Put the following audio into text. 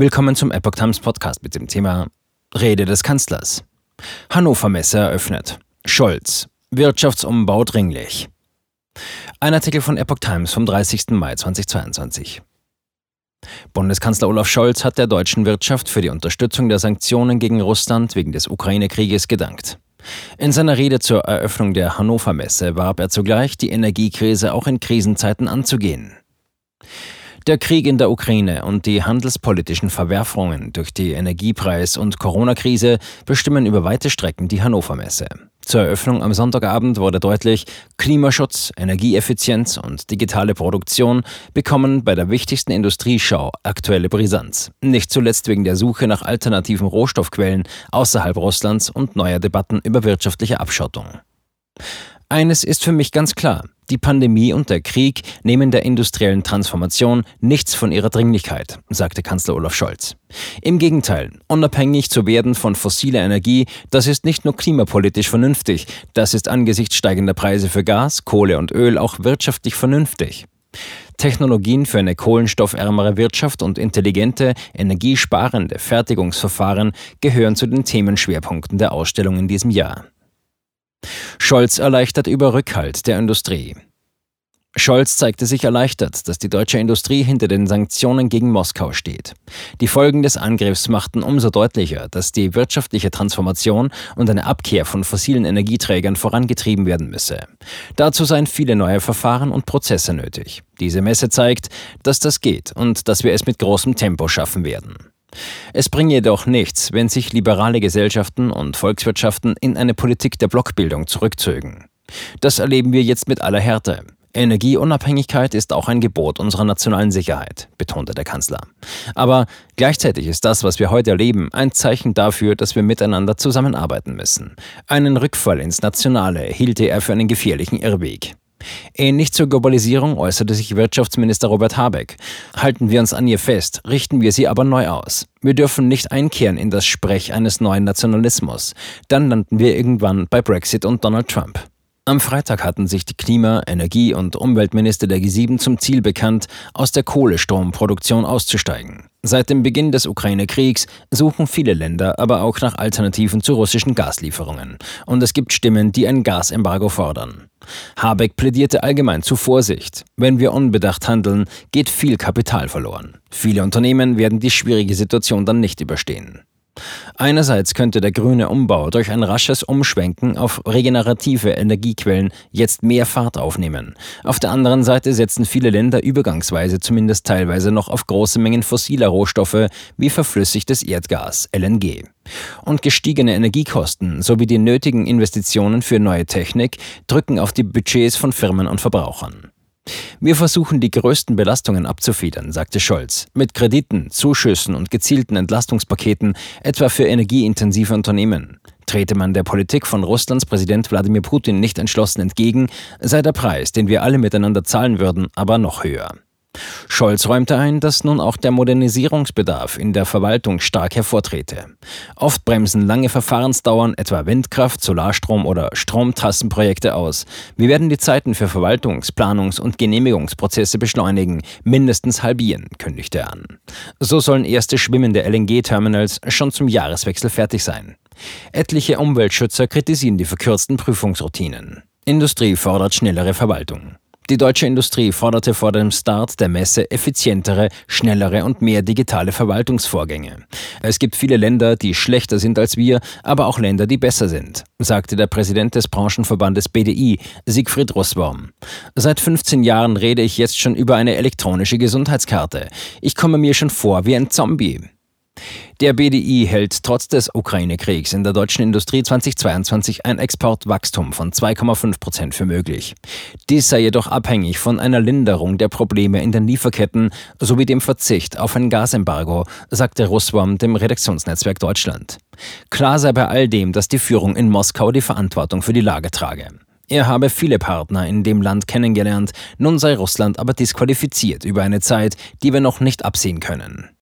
Willkommen zum Epoch Times Podcast mit dem Thema Rede des Kanzlers. Hannover Messe eröffnet. Scholz. Wirtschaftsumbau dringlich. Ein Artikel von Epoch Times vom 30. Mai 2022. Bundeskanzler Olaf Scholz hat der deutschen Wirtschaft für die Unterstützung der Sanktionen gegen Russland wegen des Ukraine-Krieges gedankt. In seiner Rede zur Eröffnung der Hannover Messe warb er zugleich, die Energiekrise auch in Krisenzeiten anzugehen. Der Krieg in der Ukraine und die handelspolitischen Verwerfungen durch die Energiepreis- und Corona-Krise bestimmen über weite Strecken die Hannover Messe. Zur Eröffnung am Sonntagabend wurde deutlich, Klimaschutz, Energieeffizienz und digitale Produktion bekommen bei der wichtigsten Industrieschau aktuelle Brisanz. Nicht zuletzt wegen der Suche nach alternativen Rohstoffquellen außerhalb Russlands und neuer Debatten über wirtschaftliche Abschottung. Eines ist für mich ganz klar. Die Pandemie und der Krieg nehmen der industriellen Transformation nichts von ihrer Dringlichkeit, sagte Kanzler Olaf Scholz. Im Gegenteil, unabhängig zu werden von fossiler Energie, das ist nicht nur klimapolitisch vernünftig, das ist angesichts steigender Preise für Gas, Kohle und Öl auch wirtschaftlich vernünftig. Technologien für eine kohlenstoffärmere Wirtschaft und intelligente, energiesparende Fertigungsverfahren gehören zu den Themenschwerpunkten der Ausstellung in diesem Jahr. Scholz erleichtert über Rückhalt der Industrie. Scholz zeigte sich erleichtert, dass die deutsche Industrie hinter den Sanktionen gegen Moskau steht. Die Folgen des Angriffs machten umso deutlicher, dass die wirtschaftliche Transformation und eine Abkehr von fossilen Energieträgern vorangetrieben werden müsse. Dazu seien viele neue Verfahren und Prozesse nötig. Diese Messe zeigt, dass das geht und dass wir es mit großem Tempo schaffen werden. Es bringe jedoch nichts, wenn sich liberale Gesellschaften und Volkswirtschaften in eine Politik der Blockbildung zurückzögen. Das erleben wir jetzt mit aller Härte. Energieunabhängigkeit ist auch ein Gebot unserer nationalen Sicherheit, betonte der Kanzler. Aber gleichzeitig ist das, was wir heute erleben, ein Zeichen dafür, dass wir miteinander zusammenarbeiten müssen. Einen Rückfall ins Nationale hielte er für einen gefährlichen Irrweg. Ähnlich zur Globalisierung äußerte sich Wirtschaftsminister Robert Habeck. Halten wir uns an ihr fest, richten wir sie aber neu aus. Wir dürfen nicht einkehren in das Sprech eines neuen Nationalismus. Dann landen wir irgendwann bei Brexit und Donald Trump. Am Freitag hatten sich die Klima-, Energie- und Umweltminister der G7 zum Ziel bekannt, aus der Kohlestromproduktion auszusteigen. Seit dem Beginn des Ukraine-Kriegs suchen viele Länder aber auch nach Alternativen zu russischen Gaslieferungen. Und es gibt Stimmen, die ein Gasembargo fordern. Habeck plädierte allgemein zu Vorsicht. Wenn wir unbedacht handeln, geht viel Kapital verloren. Viele Unternehmen werden die schwierige Situation dann nicht überstehen. Einerseits könnte der grüne Umbau durch ein rasches Umschwenken auf regenerative Energiequellen jetzt mehr Fahrt aufnehmen. Auf der anderen Seite setzen viele Länder übergangsweise zumindest teilweise noch auf große Mengen fossiler Rohstoffe wie verflüssigtes Erdgas, LNG. Und gestiegene Energiekosten sowie die nötigen Investitionen für neue Technik drücken auf die Budgets von Firmen und Verbrauchern. Wir versuchen die größten Belastungen abzufedern, sagte Scholz, mit Krediten, Zuschüssen und gezielten Entlastungspaketen, etwa für energieintensive Unternehmen. Trete man der Politik von Russlands Präsident Wladimir Putin nicht entschlossen entgegen, sei der Preis, den wir alle miteinander zahlen würden, aber noch höher. Scholz räumte ein, dass nun auch der Modernisierungsbedarf in der Verwaltung stark hervortrete. Oft bremsen lange Verfahrensdauern, etwa Windkraft, Solarstrom oder Stromtrassenprojekte aus. Wir werden die Zeiten für Verwaltungs-, Planungs- und Genehmigungsprozesse beschleunigen, mindestens halbieren, kündigte er an. So sollen erste schwimmende LNG-Terminals schon zum Jahreswechsel fertig sein. Etliche Umweltschützer kritisieren die verkürzten Prüfungsroutinen. Industrie fordert schnellere Verwaltung. Die deutsche Industrie forderte vor dem Start der Messe effizientere, schnellere und mehr digitale Verwaltungsvorgänge. Es gibt viele Länder, die schlechter sind als wir, aber auch Länder, die besser sind, sagte der Präsident des Branchenverbandes BDI, Siegfried Russbaum. Seit 15 Jahren rede ich jetzt schon über eine elektronische Gesundheitskarte. Ich komme mir schon vor wie ein Zombie. Der BDI hält trotz des Ukraine-Kriegs in der deutschen Industrie 2022 ein Exportwachstum von 2,5 Prozent für möglich. Dies sei jedoch abhängig von einer Linderung der Probleme in den Lieferketten sowie dem Verzicht auf ein Gasembargo, sagte Russwam dem Redaktionsnetzwerk Deutschland. Klar sei bei all dem, dass die Führung in Moskau die Verantwortung für die Lage trage. Er habe viele Partner in dem Land kennengelernt, nun sei Russland aber disqualifiziert über eine Zeit, die wir noch nicht absehen können.